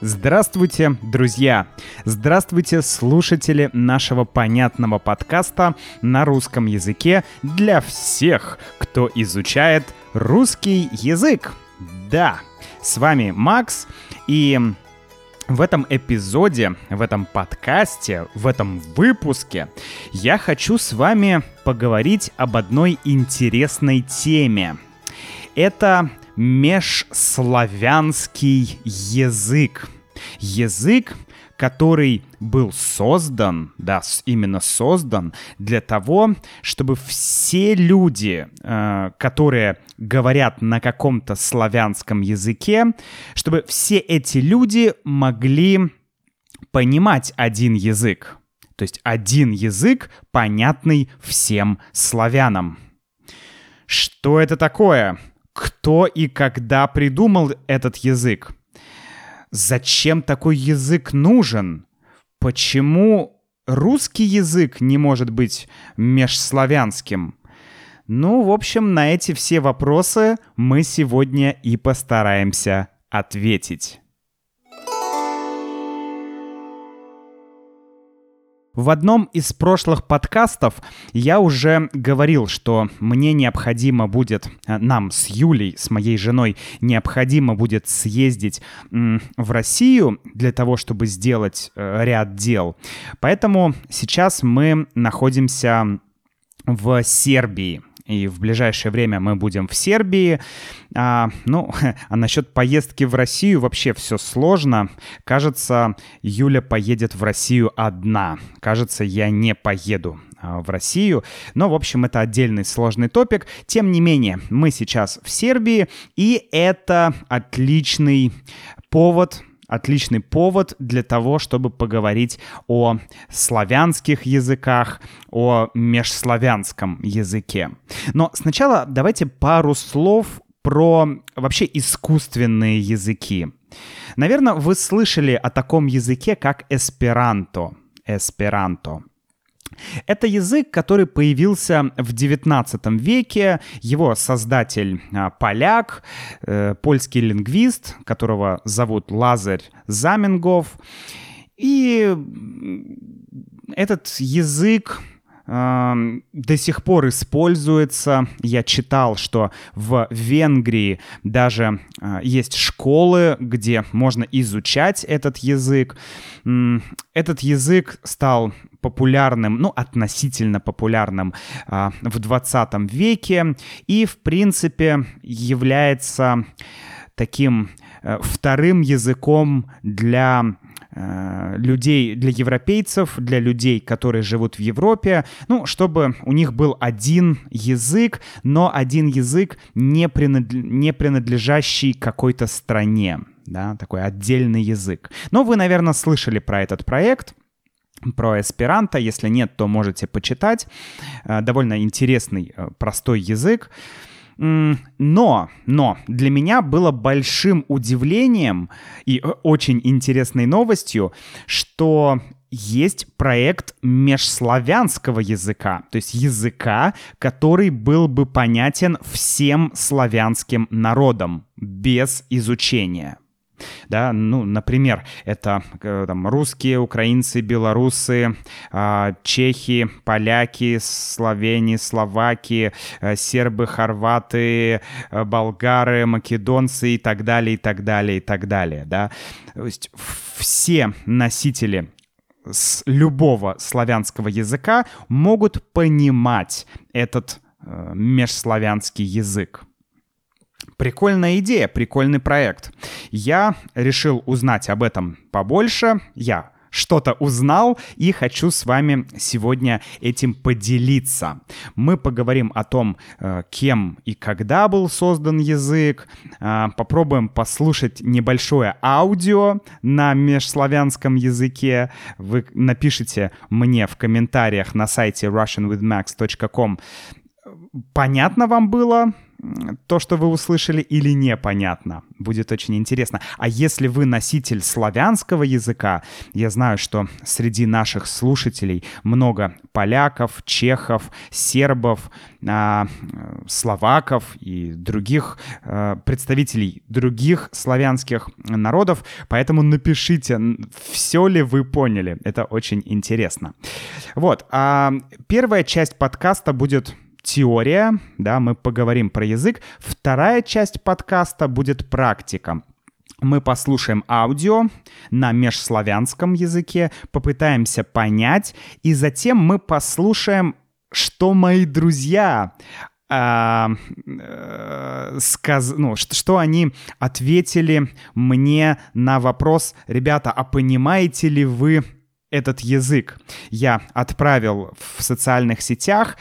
Здравствуйте, друзья! Здравствуйте, слушатели нашего понятного подкаста на русском языке для всех, кто изучает русский язык. Да, с вами Макс, и в этом эпизоде, в этом подкасте, в этом выпуске я хочу с вами поговорить об одной интересной теме. Это межславянский язык. Язык, который был создан, да, именно создан для того, чтобы все люди, э, которые говорят на каком-то славянском языке, чтобы все эти люди могли понимать один язык. То есть один язык, понятный всем славянам. Что это такое? Кто и когда придумал этот язык? Зачем такой язык нужен? Почему русский язык не может быть межславянским? Ну, в общем, на эти все вопросы мы сегодня и постараемся ответить. В одном из прошлых подкастов я уже говорил, что мне необходимо будет, э, нам с Юлей, с моей женой, необходимо будет съездить в Россию для того, чтобы сделать э, ряд дел. Поэтому сейчас мы находимся в Сербии и в ближайшее время мы будем в Сербии. А, ну, а насчет поездки в Россию вообще все сложно. Кажется, Юля поедет в Россию одна. Кажется, я не поеду а, в Россию. Но, в общем, это отдельный сложный топик. Тем не менее, мы сейчас в Сербии, и это отличный повод отличный повод для того, чтобы поговорить о славянских языках, о межславянском языке. Но сначала давайте пару слов про вообще искусственные языки. Наверное, вы слышали о таком языке, как эсперанто. Эсперанто. Это язык, который появился в XIX веке. Его создатель а, поляк, э, польский лингвист, которого зовут Лазарь Заменгов. И этот язык до сих пор используется. Я читал, что в Венгрии даже э, есть школы, где можно изучать этот язык. Этот язык стал популярным, ну, относительно популярным э, в 20 веке и, в принципе, является таким э, вторым языком для людей, для европейцев, для людей, которые живут в Европе, ну, чтобы у них был один язык, но один язык, не, принад... не принадлежащий какой-то стране, да, такой отдельный язык. Но вы, наверное, слышали про этот проект, про эсперанто. Если нет, то можете почитать. Э, довольно интересный, э, простой язык. Но, но для меня было большим удивлением и э, очень интересной новостью, что есть проект межславянского языка, то есть языка, который был бы понятен всем славянским народам без изучения. Да, ну, например, это э, там, русские, украинцы, белорусы, э, чехи, поляки, словени, словаки, э, сербы, хорваты, э, болгары, македонцы и так далее, и так далее, и так далее, да. То есть все носители с любого славянского языка могут понимать этот межславянский язык. Прикольная идея, прикольный проект. Я решил узнать об этом побольше. Я что-то узнал и хочу с вами сегодня этим поделиться. Мы поговорим о том, э, кем и когда был создан язык, э, попробуем послушать небольшое аудио на межславянском языке. Вы напишите мне в комментариях на сайте russianwithmax.com, понятно вам было, то, что вы услышали, или непонятно. Будет очень интересно. А если вы носитель славянского языка, я знаю, что среди наших слушателей много поляков, чехов, сербов, а, словаков и других а, представителей других славянских народов, поэтому напишите, все ли вы поняли. Это очень интересно. Вот. А первая часть подкаста будет теория, да, мы поговорим про язык. Вторая часть подкаста будет практика. Мы послушаем аудио на межславянском языке, попытаемся понять, и затем мы послушаем, что мои друзья а, э, сказ... ну, что, что они ответили мне на вопрос, ребята, а понимаете ли вы этот язык? Я отправил в социальных сетях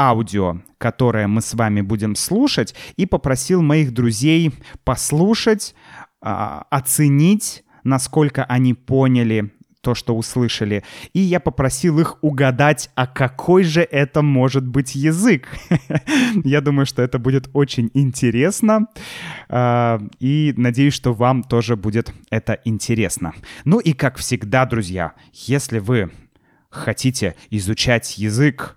аудио, которое мы с вами будем слушать, и попросил моих друзей послушать, а, оценить, насколько они поняли то, что услышали. И я попросил их угадать, а какой же это может быть язык. я думаю, что это будет очень интересно. А, и надеюсь, что вам тоже будет это интересно. Ну и как всегда, друзья, если вы хотите изучать язык,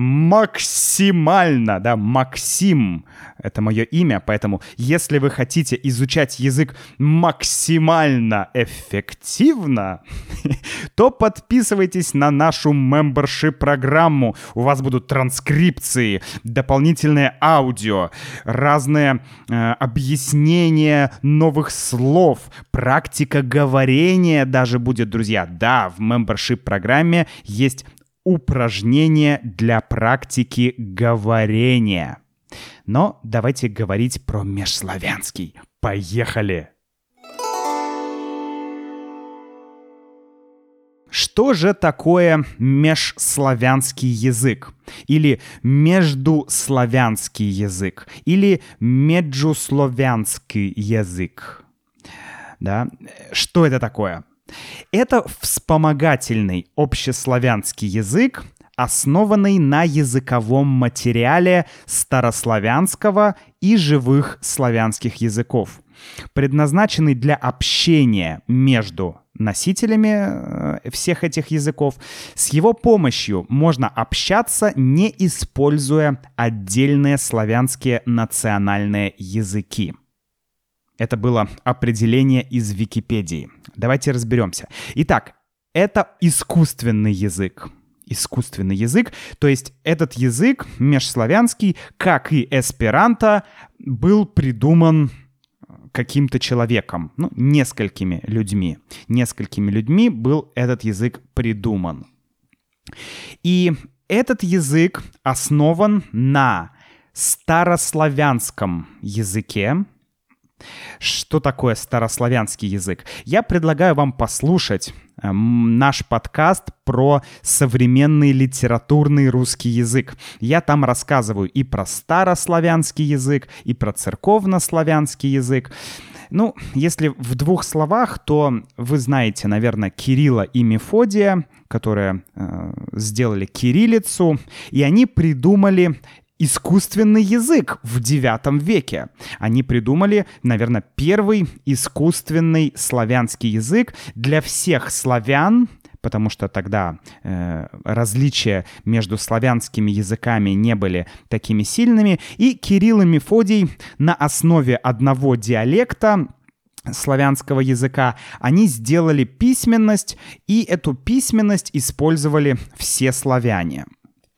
максимально, да, Максим, это мое имя, поэтому если вы хотите изучать язык максимально эффективно, то подписывайтесь на нашу membership программу. У вас будут транскрипции, дополнительное аудио, разные э, объяснения новых слов, практика говорения даже будет, друзья. Да, в membership программе есть упражнение для практики говорения. Но давайте говорить про межславянский. Поехали! Что же такое межславянский язык? Или междуславянский язык? Или меджуславянский язык? Да? Что это такое? Это вспомогательный общеславянский язык, основанный на языковом материале старославянского и живых славянских языков, предназначенный для общения между носителями э, всех этих языков. С его помощью можно общаться, не используя отдельные славянские национальные языки. Это было определение из Википедии. Давайте разберемся. Итак, это искусственный язык. Искусственный язык, то есть этот язык межславянский, как и эсперанто, был придуман каким-то человеком, ну, несколькими людьми. Несколькими людьми был этот язык придуман. И этот язык основан на старославянском языке, что такое старославянский язык? Я предлагаю вам послушать э, наш подкаст про современный литературный русский язык. Я там рассказываю и про старославянский язык, и про церковнославянский язык. Ну, если в двух словах, то вы знаете, наверное, Кирилла и Мефодия, которые э, сделали кириллицу, и они придумали искусственный язык в девятом веке. Они придумали, наверное, первый искусственный славянский язык для всех славян, потому что тогда э, различия между славянскими языками не были такими сильными, и Кирилл и Мефодий на основе одного диалекта славянского языка, они сделали письменность, и эту письменность использовали все славяне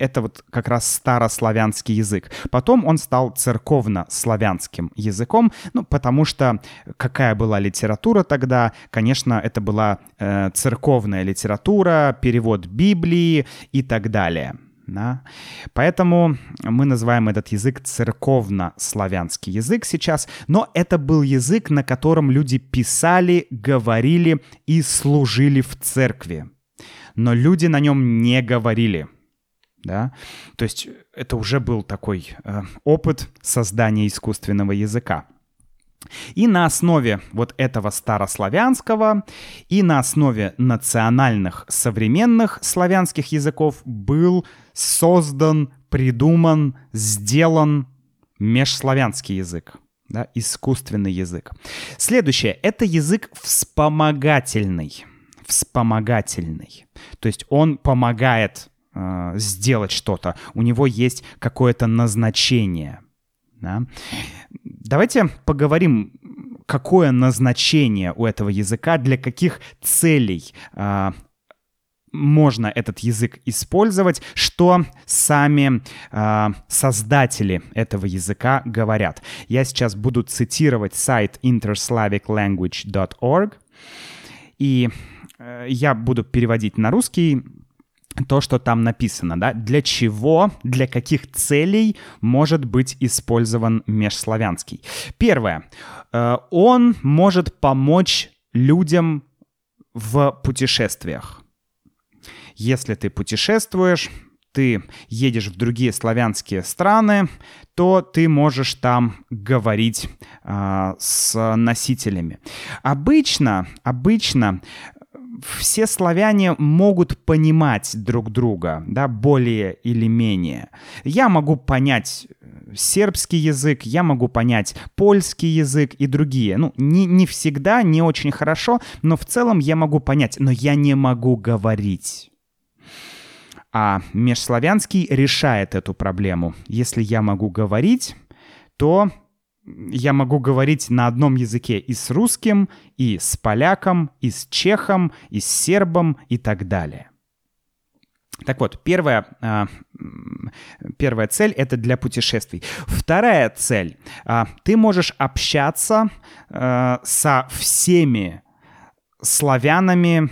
это вот как раз старославянский язык. Потом он стал церковно-славянским языком, ну, потому что какая была литература тогда? Конечно, это была э, церковная литература, перевод Библии и так далее. Да? Поэтому мы называем этот язык церковно-славянский язык сейчас, но это был язык, на котором люди писали, говорили и служили в церкви. Но люди на нем не говорили да, то есть это уже был такой э, опыт создания искусственного языка. И на основе вот этого старославянского и на основе национальных современных славянских языков был создан, придуман, сделан межславянский язык. Да, искусственный язык. Следующее — это язык вспомогательный. Вспомогательный. То есть он помогает э, сделать что-то. У него есть какое-то назначение. Да? Давайте поговорим какое назначение у этого языка, для каких целей э, можно этот язык использовать, что сами э, создатели этого языка говорят. Я сейчас буду цитировать сайт interslaviclanguage.org, и э, я буду переводить на русский то, что там написано, да, для чего, для каких целей может быть использован межславянский. Первое. Э, он может помочь людям в путешествиях. Если ты путешествуешь, ты едешь в другие славянские страны, то ты можешь там говорить э, с носителями. Обычно, обычно все славяне могут понимать друг друга, да, более или менее. Я могу понять э, сербский язык, я могу понять польский язык и другие. Ну, не, не всегда, не очень хорошо, но в целом я могу понять, но я не могу говорить. А межславянский решает эту проблему. Если я могу говорить, то я могу говорить на одном языке и с русским, и с поляком, и с чехом, и с сербом и так далее. Так вот, первая, а, первая цель — это для путешествий. Вторая цель а, — ты можешь общаться а, со всеми славянами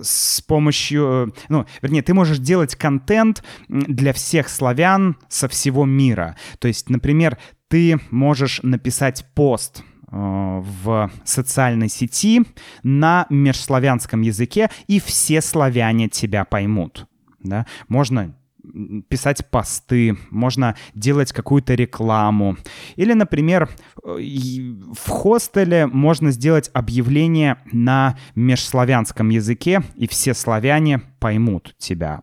с помощью, ну, вернее, ты можешь делать контент для всех славян со всего мира. То есть, например, ты можешь написать пост э, в социальной сети на межславянском языке, и все славяне тебя поймут. Да? Можно писать посты, можно делать какую-то рекламу. Или, например, э, в хостеле можно сделать объявление на межславянском языке, и все славяне поймут тебя.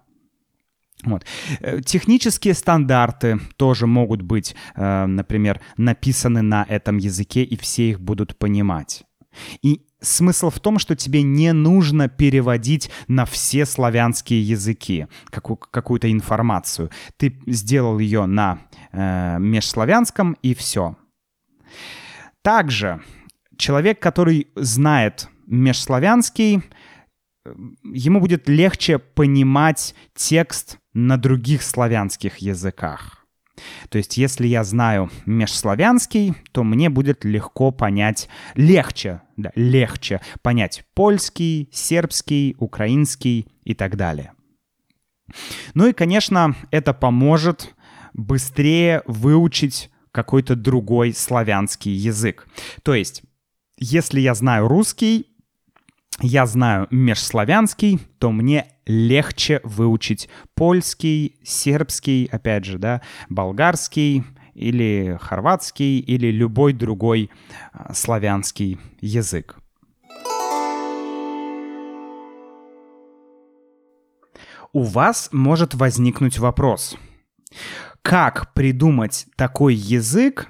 Вот. Э, технические стандарты тоже могут быть, э, например, написаны на этом языке, и все их будут понимать. И смысл в том, что тебе не нужно переводить на все славянские языки какую- то информацию. Ты сделал ее на э, межславянском, и все. Также человек, который знает межславянский, ему будет легче понимать текст на других славянских языках. То есть, если я знаю межславянский, то мне будет легко понять, легче, да, легче понять польский, сербский, украинский и так далее. Ну и, конечно, это поможет быстрее выучить какой-то другой славянский язык. То есть, если я знаю русский, я знаю межславянский, то мне легче выучить польский, сербский, опять же, да, болгарский или хорватский или любой другой а, славянский язык. У вас может возникнуть вопрос. Как придумать такой язык,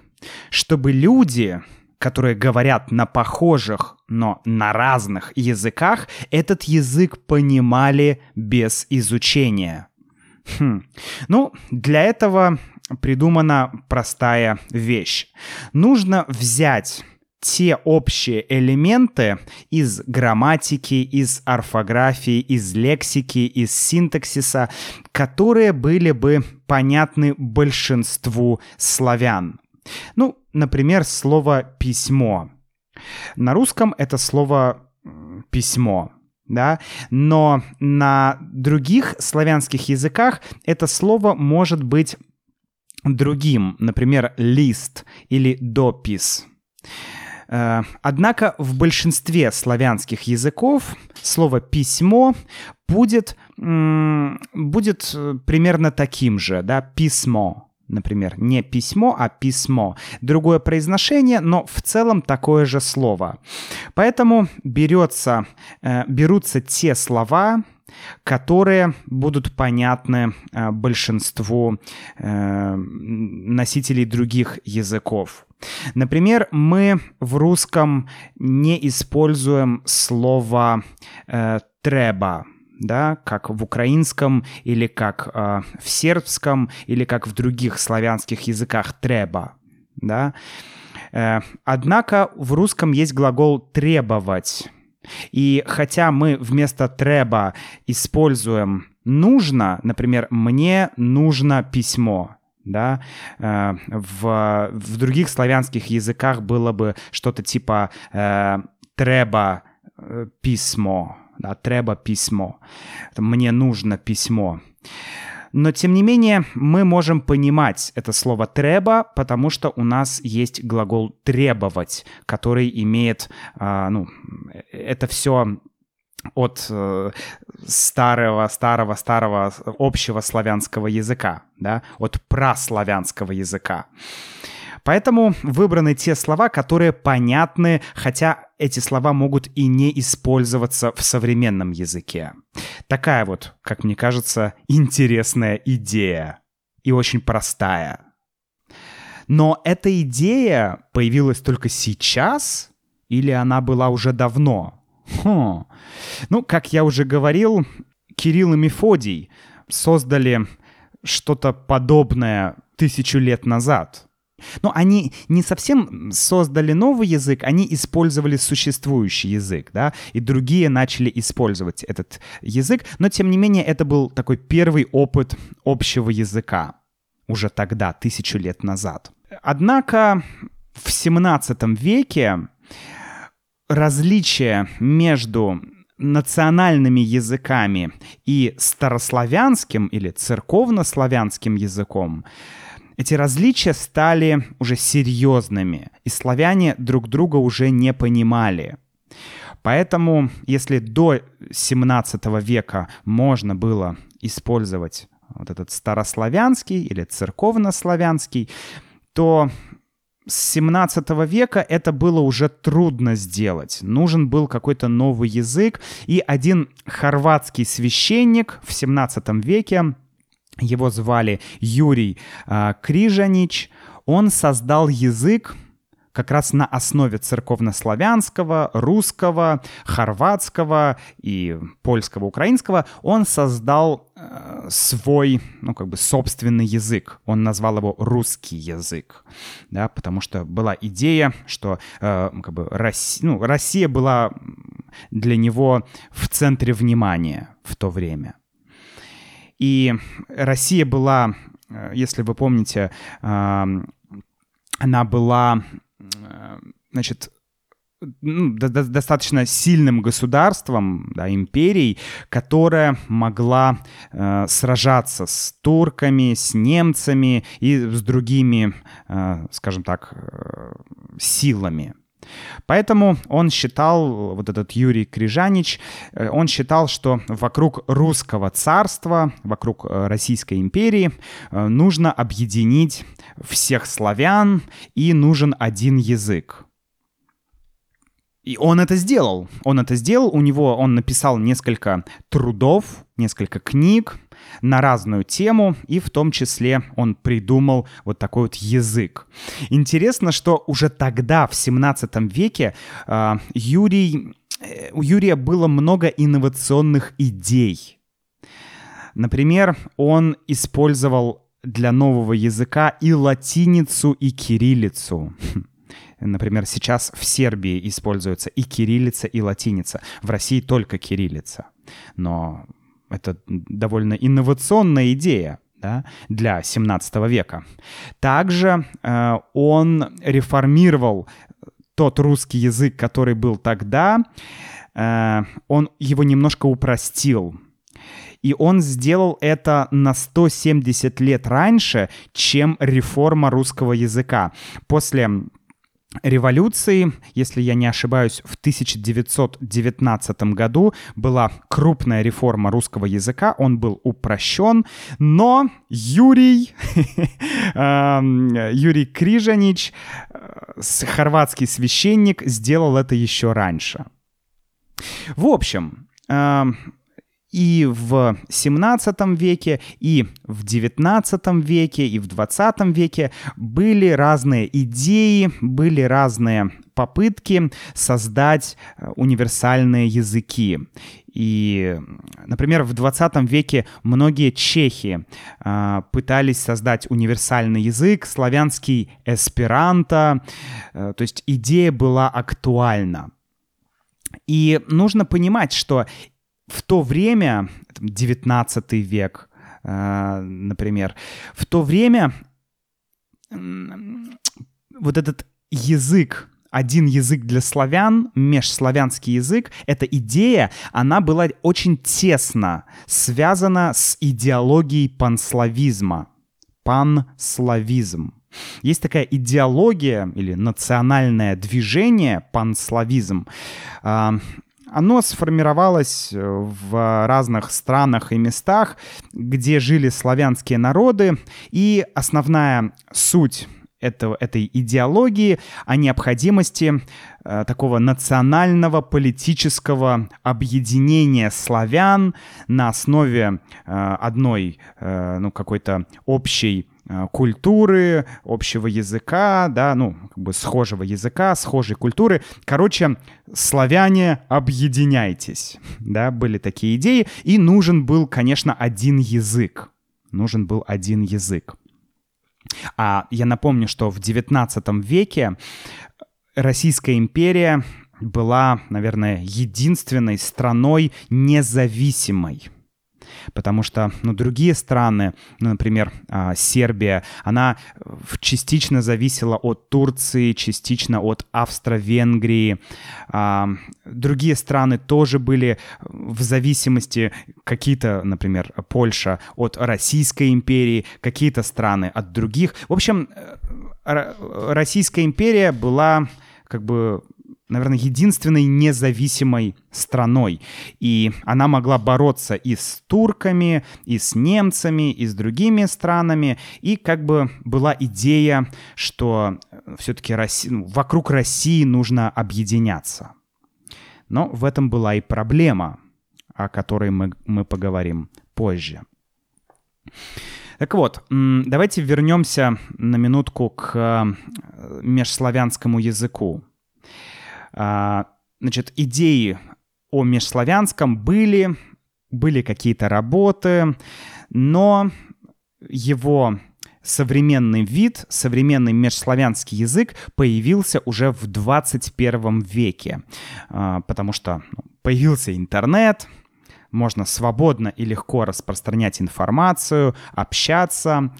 чтобы люди которые говорят на похожих, но на разных языках, этот язык понимали без изучения. Хм. Ну, для этого придумана простая вещь. Нужно взять те общие элементы из грамматики, из орфографии, из лексики, из синтаксиса, которые были бы понятны большинству славян. Ну, например, слово «письмо». На русском это слово «письмо», да, но на других славянских языках это слово может быть другим, например, «лист» или «допис». Э, однако в большинстве славянских языков слово «письмо» будет, будет э, примерно таким же, да, «письмо», например, не письмо, а письмо. Другое произношение, но в целом такое же слово. Поэтому берется, э, берутся те слова, которые будут понятны э, большинству э, носителей других языков. Например, мы в русском не используем слово э, «треба», да, как в украинском или как э, в сербском или как в других славянских языках «треба», да. Э, однако в русском есть глагол «требовать». И хотя мы вместо «треба» используем «нужно», например, «мне нужно письмо», да, э, в, в других славянских языках было бы что-то типа э, «треба э, письмо», да, «треба письмо», «мне нужно письмо». Но, тем не менее, мы можем понимать это слово «треба», потому что у нас есть глагол «требовать», который имеет, а, ну, это все от э, старого, старого, старого общего славянского языка, да, от праславянского языка. Поэтому выбраны те слова, которые понятны, хотя эти слова могут и не использоваться в современном языке. Такая вот, как мне кажется, интересная идея. И очень простая. Но эта идея появилась только сейчас? Или она была уже давно? Хм. Ну, как я уже говорил, Кирилл и Мефодий создали что-то подобное тысячу лет назад. Но они не совсем создали новый язык, они использовали существующий язык, да, и другие начали использовать этот язык, но тем не менее это был такой первый опыт общего языка уже тогда, тысячу лет назад. Однако в 17 веке различие между национальными языками и старославянским или церковнославянским языком эти различия стали уже серьезными, и славяне друг друга уже не понимали. Поэтому, если до 17 века можно было использовать вот этот старославянский или церковнославянский, то с 17 века это было уже трудно сделать. Нужен был какой-то новый язык, и один хорватский священник в 17 веке его звали Юрий э, Крижанич. Он создал язык как раз на основе церковнославянского, русского, хорватского и польского, украинского. Он создал э, свой, ну, как бы собственный язык. Он назвал его русский язык, да, потому что была идея, что э, как бы Россия, ну, Россия была для него в центре внимания в то время. И Россия была, э, если вы помните, она была, э, значит, ну, достаточно сильным государством, да, империей, которая могла э, сражаться с турками, с немцами и с другими, э, скажем так, э, силами. Поэтому он считал, вот этот Юрий Крижанич, э, он считал, что вокруг русского царства, вокруг э, Российской империи э, нужно объединить всех славян и нужен один язык. И он это сделал. Он это сделал. У него он написал несколько трудов, несколько книг, на разную тему, и в том числе он придумал вот такой вот язык. Интересно, что уже тогда, в 17 веке, а, Юрий, э, у Юрия было много инновационных идей. Например, он использовал для нового языка и латиницу, и кириллицу. Например, сейчас в Сербии используются и кириллица, и латиница. В России только кириллица. Но это довольно инновационная идея да, для 17 века. Также э, он реформировал тот русский язык, который был тогда, э, он его немножко упростил. И он сделал это на 170 лет раньше, чем реформа русского языка. После революции, если я не ошибаюсь, в 1919 году была крупная реформа русского языка, он был упрощен, но Юрий, эм, Юрий Крижанич, э, хорватский священник, сделал это еще раньше. В общем, эм, и в 17 веке, и в 19 веке, и в 20 веке были разные идеи, были разные попытки создать э, универсальные языки. И, например, в 20 веке многие чехи э, пытались создать универсальный язык, славянский эсперанто, э, то есть идея была актуальна. И нужно понимать, что в то время, 19 век, э, например, в то время вот этот язык один язык для славян, межславянский язык, эта идея, она была очень тесно связана с идеологией панславизма. Панславизм. Есть такая идеология или национальное движение, панславизм. Оно сформировалось в разных странах и местах, где жили славянские народы, и основная суть этого, этой идеологии о необходимости э, такого национального политического объединения славян на основе э, одной, э, ну, какой-то общей э, культуры, общего языка, да, ну, как бы схожего языка, схожей культуры. Короче, славяне, объединяйтесь, да, были такие идеи, и нужен был, конечно, один язык. Нужен был один язык. А я напомню, что в XIX веке Российская империя была, наверное, единственной страной независимой потому что, ну, другие страны, ну, например, а, Сербия, она частично зависела от Турции, частично от Австро-Венгрии. А, другие страны тоже были в зависимости, какие-то, например, Польша от Российской империи, какие-то страны от других. В общем, э, Российская империя была как бы наверное, единственной независимой страной. И она могла бороться и с турками, и с немцами, и с другими странами. И как бы была идея, что все-таки Россия, ну, вокруг России нужно объединяться. Но в этом была и проблема, о которой мы, мы поговорим позже. Так вот, давайте вернемся на минутку к э, межславянскому языку. А, значит, идеи о межславянском были, были какие-то работы, но его современный вид, современный межславянский язык появился уже в 21 веке, а, потому что ну, появился интернет, можно свободно и легко распространять информацию, общаться.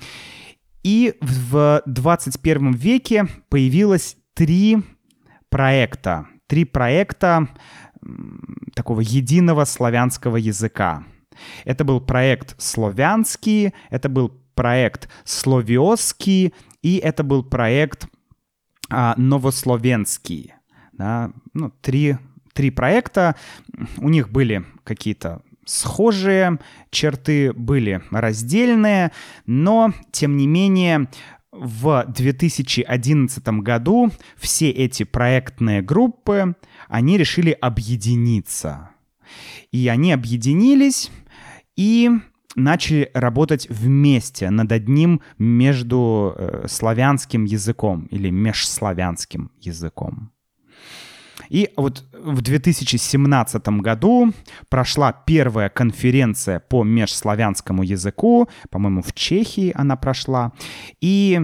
И в 21 веке появилось три проекта. Три проекта такого единого славянского языка. Это был проект славянский, это был проект словиосский и это был проект а, новословенский. Да? Ну, три, три проекта, у них были какие-то схожие черты, были раздельные, но, тем не менее, в 2011 году все эти проектные группы, они решили объединиться. И они объединились и начали работать вместе над одним между э, славянским языком или межславянским языком. И вот в 2017 году прошла первая конференция по межславянскому языку, по-моему, в Чехии она прошла. И,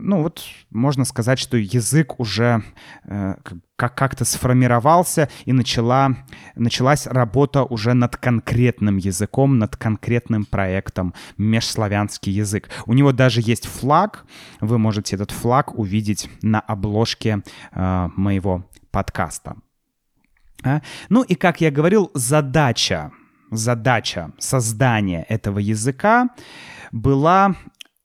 ну вот, можно сказать, что язык уже э, как-то сформировался и начала, началась работа уже над конкретным языком, над конкретным проектом межславянский язык. У него даже есть флаг, вы можете этот флаг увидеть на обложке э, моего подкаста. А? Ну и, как я говорил, задача, задача создания этого языка была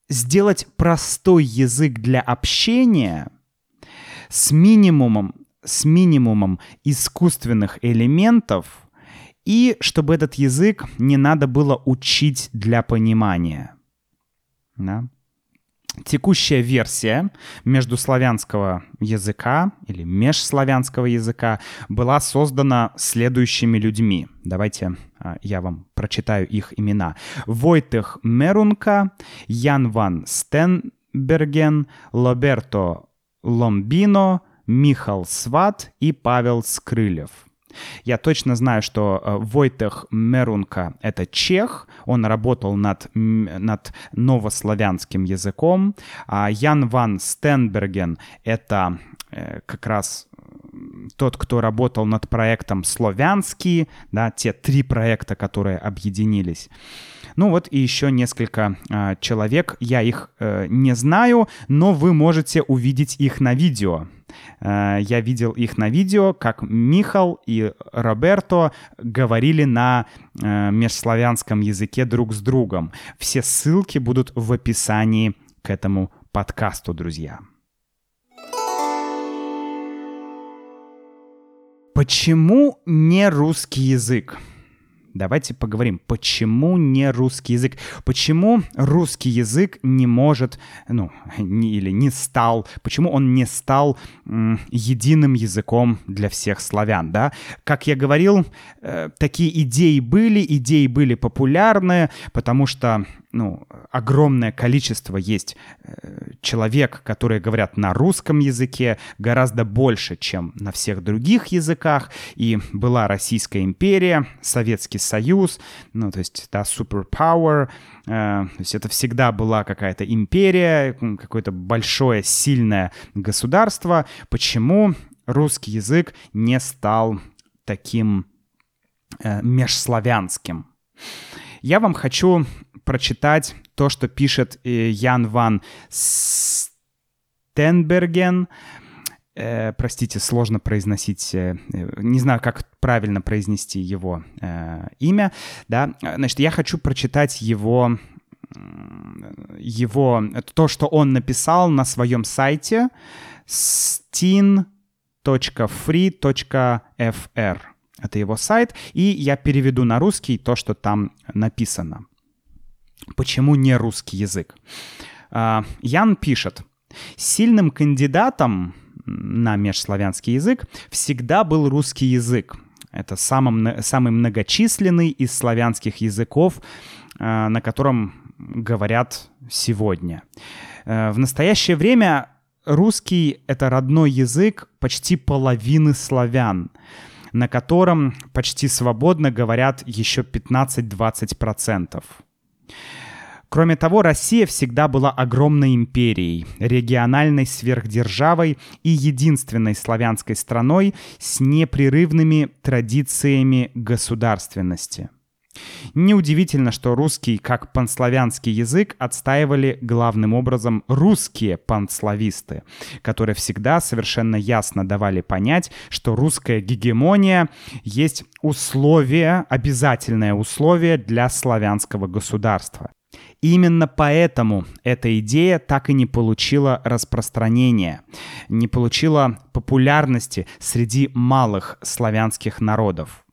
сделать простой язык для общения с минимумом, с минимумом искусственных элементов и чтобы этот язык не надо было учить для понимания. Да? Текущая версия междуславянского языка или межславянского языка была создана следующими людьми. Давайте а, я вам прочитаю их имена. Войтех Мерунка, Ян ван Стенберген, Лоберто Ломбино, Михал Сват и Павел Скрылев — я точно знаю, что э, Войтех Мерунка — это чех, он работал над, над новославянским языком, а Ян ван Стенберген — это э, как раз тот, кто работал над проектом «Славянский», да, те три проекта, которые объединились. Ну вот и еще несколько э, человек, я их э, не знаю, но вы можете увидеть их на видео. Э, я видел их на видео, как Михал и Роберто говорили на э, межславянском языке друг с другом. Все ссылки будут в описании к этому подкасту, друзья. Почему не русский язык? Давайте поговорим, почему не русский язык? Почему русский язык не может, ну, не, или не стал, почему он не стал м, единым языком для всех славян, да? Как я говорил, э, такие идеи были, идеи были популярны, потому что ну, огромное количество есть э, человек, которые говорят на русском языке, гораздо больше, чем на всех других языках. И была Российская империя, Советский Союз, ну, то есть, да, superpower, э, то есть это всегда была какая-то империя, какое-то большое, сильное государство. Почему русский язык не стал таким э, межславянским? Я вам хочу прочитать то, что пишет э, Ян Ван Стенберген. Э, простите, сложно произносить, э, не знаю, как правильно произнести его имя, да. Значит, я хочу прочитать его его, то, что он написал на своем сайте stin.free.fr. Это его сайт, и я переведу на русский то, что там написано. Почему не русский язык? А, Ян пишет, сильным кандидатом на межславянский язык всегда был русский язык. Это самым, самый многочисленный из славянских языков, а, на котором говорят сегодня. А, в настоящее время русский — это родной язык почти половины славян, на котором почти свободно говорят еще 15-20%. Кроме того, Россия всегда была огромной империей, региональной сверхдержавой и единственной славянской страной с непрерывными традициями государственности. Неудивительно, что русский как панславянский язык отстаивали главным образом русские панслависты, которые всегда совершенно ясно давали понять, что русская гегемония есть условие, обязательное условие для славянского государства. Именно поэтому эта идея так и не получила распространения, не получила популярности среди малых славянских народов.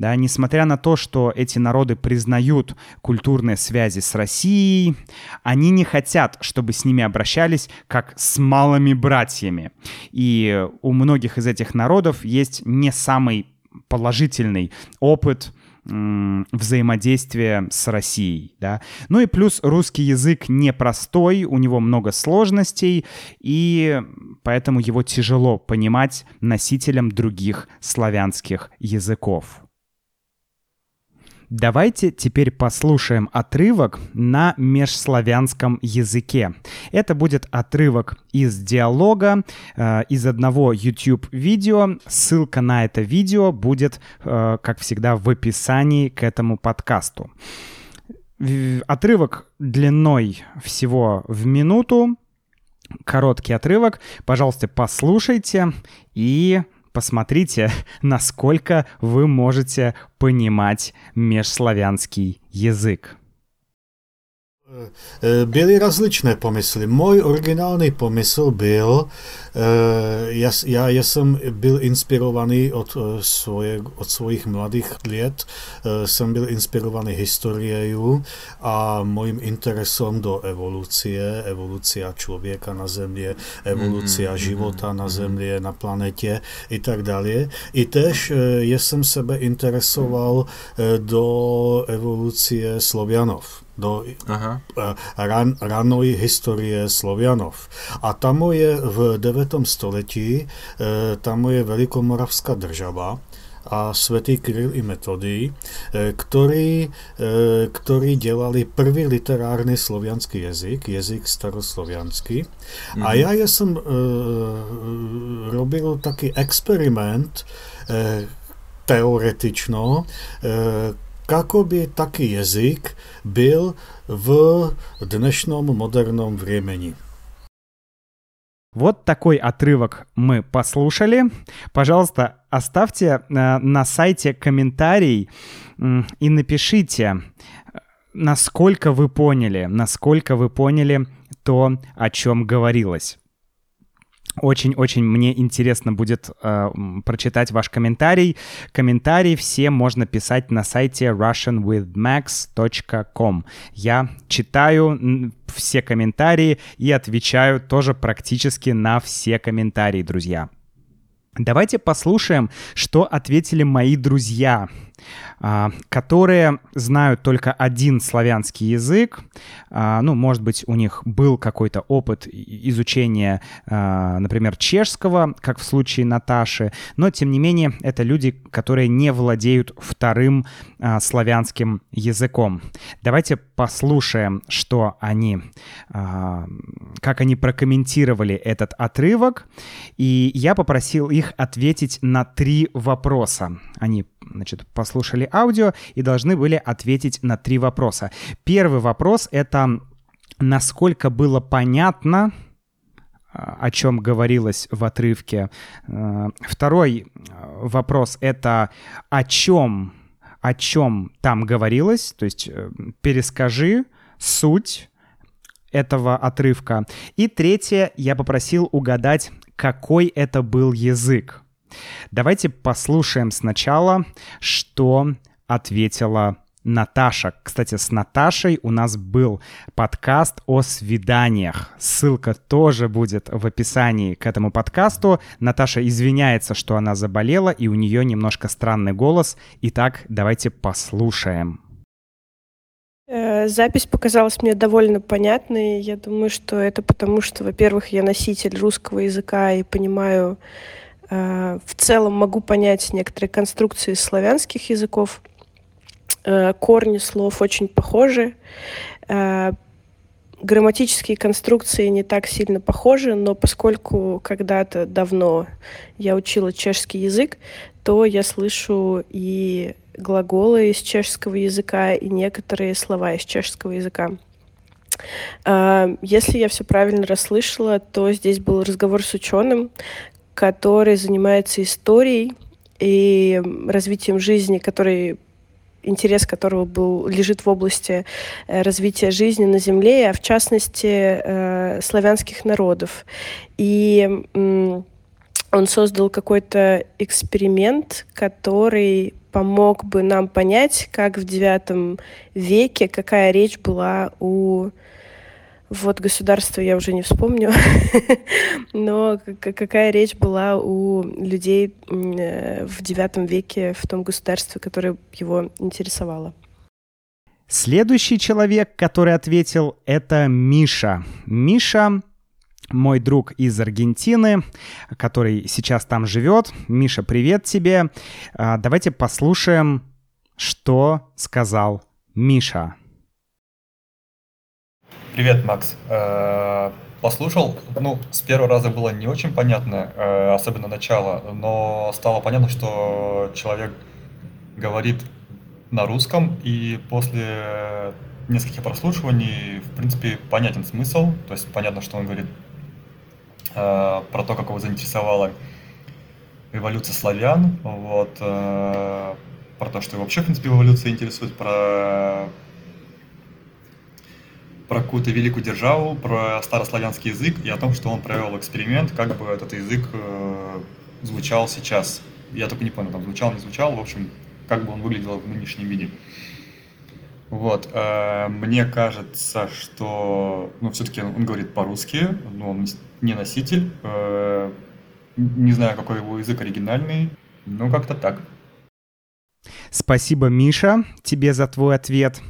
Да, несмотря на то, что эти народы признают культурные связи с Россией, они не хотят, чтобы с ними обращались как с малыми братьями. И у многих из этих народов есть не самый положительный опыт взаимодействия с Россией, да. Ну и плюс русский язык непростой, у него много сложностей, и поэтому его тяжело понимать носителям других славянских языков. Давайте теперь послушаем отрывок на межславянском языке. Это будет отрывок из диалога, э, из одного YouTube-видео. Ссылка на это видео будет, э, как всегда, в описании к этому подкасту. Отрывок длиной всего в минуту, короткий отрывок. Пожалуйста, послушайте и Посмотрите, насколько вы можете понимать межславянский язык. Byly različné pomysly. Můj originální pomysl byl, já, já jsem byl inspirovaný od, svoje, od svojich mladých let, jsem byl inspirovaný historiou a mojím interesom do evoluce, evolucia člověka na Země, evolucia mm-hmm. života na Země, na planetě i tak dále. I tež jsem sebe interesoval do evolucie Slovianov do Aha. ran, historie Slovianov. A tam je v 9. století, e, tam je Velikomoravská država, a svätý Kryl i Metody, e, ktorí, e, ktorí dělali prvý literárny slovianský jazyk, jazyk staroslovianský. Mm-hmm. A mhm. ja, ja som uh, robil taký experiment uh, teoretično, uh, kako by taký jazyk byl v dnešном модерном времени. Вот такой отрывок мы послушали. Пожалуйста, оставьте э, на сайте комментарий и напишите, насколько вы поняли, насколько вы поняли то, о чем говорилось. Очень-очень мне интересно будет э, прочитать ваш комментарий. Комментарии все можно писать на сайте russianwithmax.com. Я читаю все комментарии и отвечаю тоже практически на все комментарии, друзья. Давайте послушаем, что ответили мои друзья. А, которые знают только один славянский язык. А, ну, может быть, у них был какой-то опыт изучения, а, например, чешского, как в случае Наташи, но, тем не менее, это люди, которые не владеют вторым славянским языком. Давайте послушаем, что они, как они прокомментировали этот отрывок, и я попросил их ответить на три вопроса. Они значит, послушали аудио и должны были ответить на три вопроса. Первый вопрос — это насколько было понятно, а, о чем говорилось в отрывке. А, второй а, вопрос — это о чем, о чем там говорилось, то есть э, перескажи суть этого отрывка. И третье, я попросил угадать, какой это был язык. Давайте послушаем сначала, что ответила Наташа. Кстати, с Наташей у нас был подкаст о свиданиях. Ссылка тоже будет в описании к этому подкасту. Наташа извиняется, что она заболела, и у нее немножко странный голос. Итак, давайте послушаем. Э, запись показалась мне довольно понятной. Я думаю, что это потому, что, во-первых, я носитель русского языка и понимаю в целом могу понять некоторые конструкции славянских языков. Э, корни слов очень похожи. Э, грамматические конструкции не так сильно похожи, но поскольку когда-то давно я учила чешский язык, то я слышу и глаголы из чешского языка, и некоторые слова из чешского языка. Если я все правильно расслышала, то здесь был разговор с ученым, который занимается историей и развитием жизни, который интерес которого был, лежит в области э, развития жизни на Земле, а в частности э, славянских народов. И э, он создал какой-то эксперимент, который помог бы нам понять, как в IX веке, какая речь была у вот государство я уже не вспомню, но какая речь была у людей э, в IX веке в том государстве, которое его интересовало. Следующий человек, который ответил, это Миша. Миша мой друг из Аргентины, который сейчас там живет. Миша, привет тебе. А, давайте послушаем, что сказал Миша. Привет, Макс. Э, послушал, ну, с первого раза было не очень понятно, э, особенно начало, но стало понятно, что человек говорит на русском, и после нескольких прослушиваний, в принципе, понятен смысл, то есть понятно, что он говорит э, про то, как его заинтересовала эволюция славян, вот, про то, что его вообще, в принципе, эволюция интересует, про про какую-то великую державу, про старославянский язык и о том, что он провел эксперимент, как бы этот язык э, звучал сейчас. Я только не понял, там звучал, не звучал, в общем, как бы он выглядел в нынешнем виде. Вот, э, мне кажется, что, ну, все-таки он говорит по-русски, но он не носитель, э, не знаю, какой его язык оригинальный, ну, как-то так. Спасибо, Миша, тебе за твой ответ.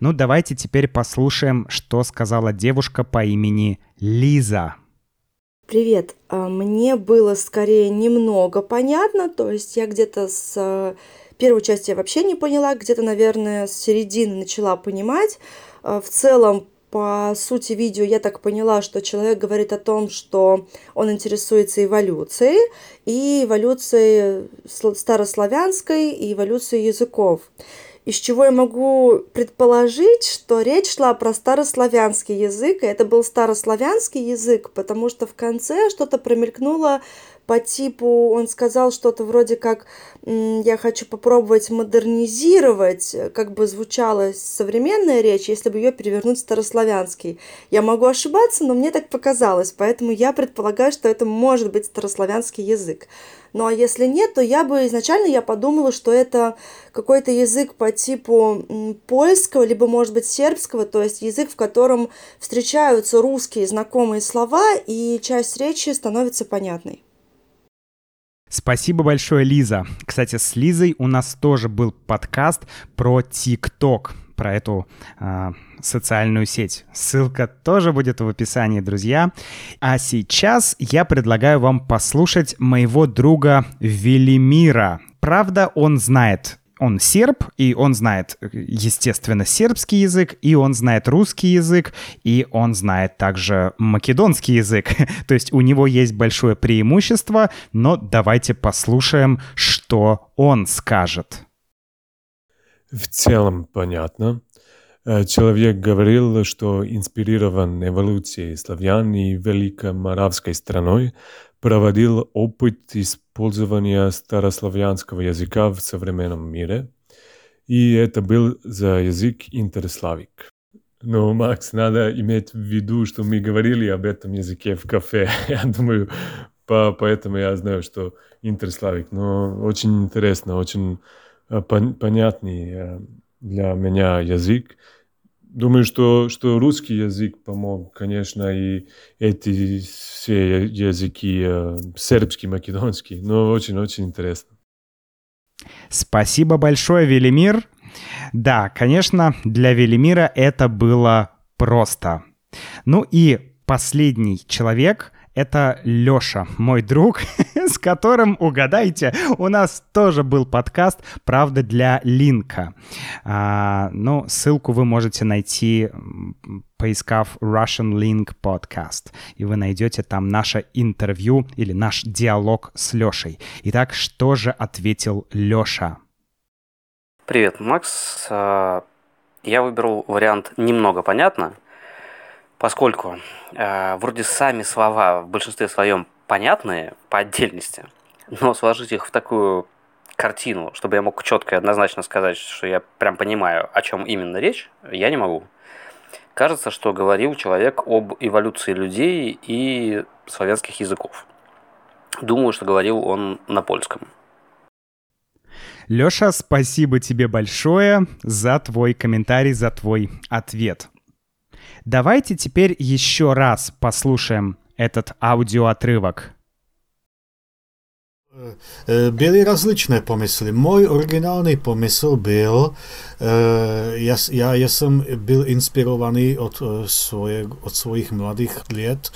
Ну, давайте теперь послушаем, что сказала девушка по имени Лиза. Привет. А, мне было скорее немного понятно, то есть я где-то с э, первой части я вообще не поняла, где-то, наверное, с середины начала понимать. А, в целом по сути видео я так поняла, что человек говорит о том, что он интересуется эволюцией, и эволюцией старославянской, и эволюцией языков. Из чего я могу предположить, что речь шла про старославянский язык, и это был старославянский язык, потому что в конце что-то промелькнуло по типу, он сказал что-то вроде как «я хочу попробовать модернизировать», как бы звучала современная речь, если бы ее перевернуть в старославянский. Я могу ошибаться, но мне так показалось, поэтому я предполагаю, что это может быть старославянский язык. Ну а если нет, то я бы изначально я подумала, что это какой-то язык по типу польского, либо, может быть, сербского, то есть язык, в котором встречаются русские знакомые слова, и часть речи становится понятной. Спасибо большое, Лиза. Кстати, с Лизой у нас тоже был подкаст про ТикТок, про эту э, социальную сеть. Ссылка тоже будет в описании, друзья. А сейчас я предлагаю вам послушать моего друга Велимира. Правда, он знает он серб, и он знает, естественно, сербский язык, и он знает русский язык, и он знает также македонский язык. То есть у него есть большое преимущество, но давайте послушаем, что он скажет. В целом понятно. Э, человек говорил, что инспирирован эволюцией славян и великоморавской страной, проводил опыт использования старославянского языка в современном мире, и это был за язык интерславик. Но, Макс, надо иметь в виду, что мы говорили об этом языке в кафе. Я думаю, по, поэтому я знаю, что интерславик. Но очень интересно, очень э, пон, понятный э, для меня язык. Думаю, что, что русский язык помог, конечно, и эти все языки, э, сербский, македонский, но очень-очень интересно. Спасибо большое, Велимир. Да, конечно, для Велимира это было просто. Ну и последний человек, это Лёша, мой друг, с которым, угадайте, у нас тоже был подкаст «Правда для Линка». А, ну, ссылку вы можете найти, поискав Russian Link Podcast, и вы найдете там наше интервью или наш диалог с Лёшей. Итак, что же ответил Лёша? Привет, Макс. А, я выберу вариант «немного понятно», поскольку э, вроде сами слова в большинстве своем понятные по отдельности, но сложить их в такую картину, чтобы я мог четко и однозначно сказать, что я прям понимаю, о чем именно речь, я не могу. Кажется, что говорил человек об эволюции людей и славянских языков. Думаю, что говорил он на польском. Лёша, спасибо тебе большое за твой комментарий, за твой ответ. Давайте теперь еще раз послушаем этот аудиоотрывок. Byly različné pomysly. Můj originální pomysl byl, já, já, já jsem byl inspirovaný od, svoje, od svojich mladých let,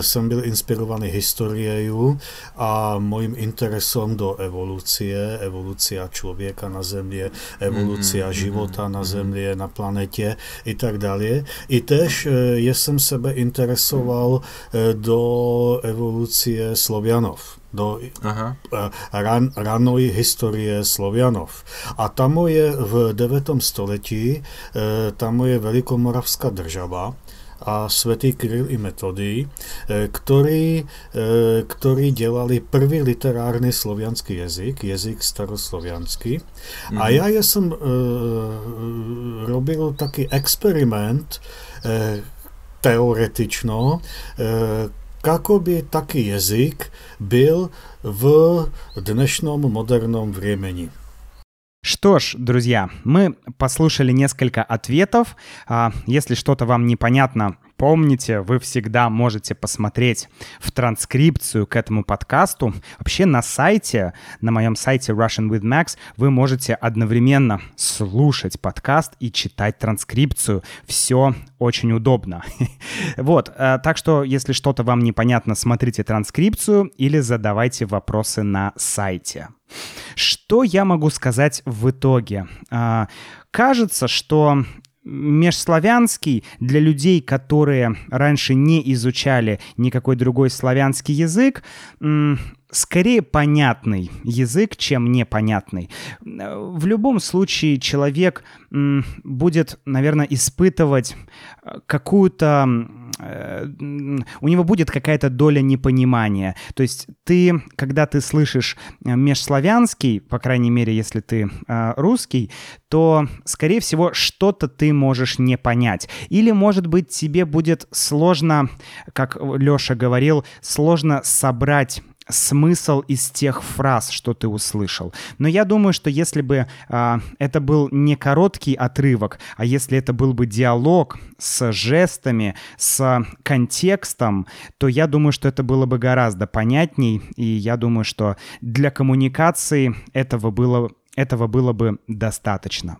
jsem byl inspirovaný historieju a mojím interesom do evolucie, evolucia člověka na Země, evolucia mm-hmm. života na Země, na planetě i tak dále. I tež jsem sebe interesoval do evolucie Slovianov do Aha. ran, ranej historie Slovianov. A tam je v 9. století, tam je Velikomoravská država a svätý Kryl i Metody, ktorí, ktorí dělali prvý literárny slovianský jazyk, jazyk starosloviansky. Mm-hmm. A mhm. ja, ja som robil taký experiment teoretično, kako by taký jazyk byl v dnešnom moderном времени. Что ж, друзья, мы послушали несколько ответов. А, если что-то вам непонятно, Помните, вы всегда можете посмотреть в транскрипцию к этому подкасту. Вообще на сайте, на моем сайте Russian with Max, вы можете одновременно слушать подкаст и читать транскрипцию. Все очень удобно. Вот, э, так что, если что-то вам непонятно, смотрите транскрипцию или задавайте вопросы на сайте. Что я могу сказать в итоге? А, кажется, что межславянский для людей, которые раньше не изучали никакой другой славянский язык, скорее понятный язык, чем непонятный. В любом случае человек будет, наверное, испытывать э, какую-то... Э, у него будет какая-то доля непонимания. То есть ты, когда ты слышишь э, межславянский, по крайней мере, если ты русский, то, скорее всего, что-то ты можешь не понять. Или, может быть, тебе будет сложно, как Леша говорил, сложно собрать смысл из тех фраз, что ты услышал. Но я думаю, что если бы э, это был не короткий отрывок, а если это был бы диалог с жестами, с контекстом, то я думаю, что это было бы гораздо понятней, и я думаю, что для коммуникации этого было, этого было бы достаточно.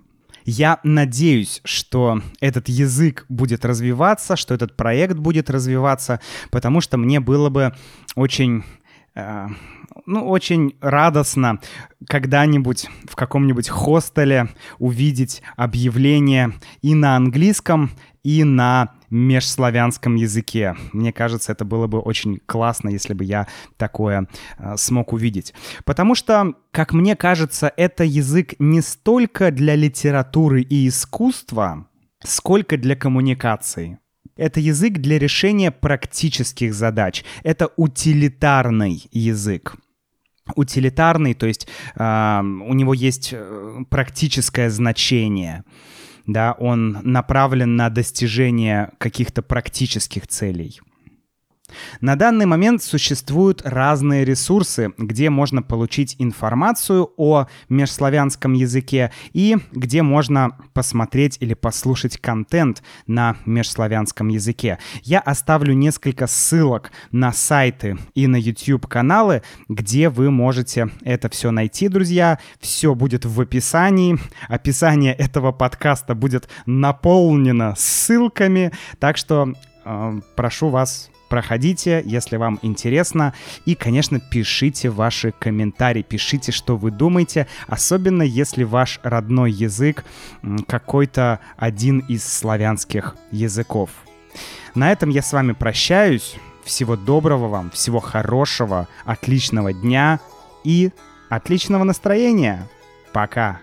Я надеюсь, что этот язык будет развиваться, что этот проект будет развиваться, потому что мне было бы очень ну, очень радостно когда-нибудь в каком-нибудь хостеле увидеть объявление и на английском, и на межславянском языке. Мне кажется, это было бы очень классно, если бы я такое э, смог увидеть. Потому что, как мне кажется, это язык не столько для литературы и искусства, сколько для коммуникации. Это язык для решения практических задач. Это утилитарный язык утилитарный, то есть э, у него есть э, практическое значение, да, он направлен на достижение каких-то практических целей. На данный момент существуют разные ресурсы, где можно получить информацию о межславянском языке и где можно посмотреть или послушать контент на межславянском языке. Я оставлю несколько ссылок на сайты и на YouTube-каналы, где вы можете это все найти, друзья. Все будет в описании. Описание этого подкаста будет наполнено ссылками, так что э, прошу вас Проходите, если вам интересно. И, конечно, пишите ваши комментарии, пишите, что вы думаете, особенно если ваш родной язык какой-то один из славянских языков. На этом я с вами прощаюсь. Всего доброго вам, всего хорошего, отличного дня и отличного настроения. Пока.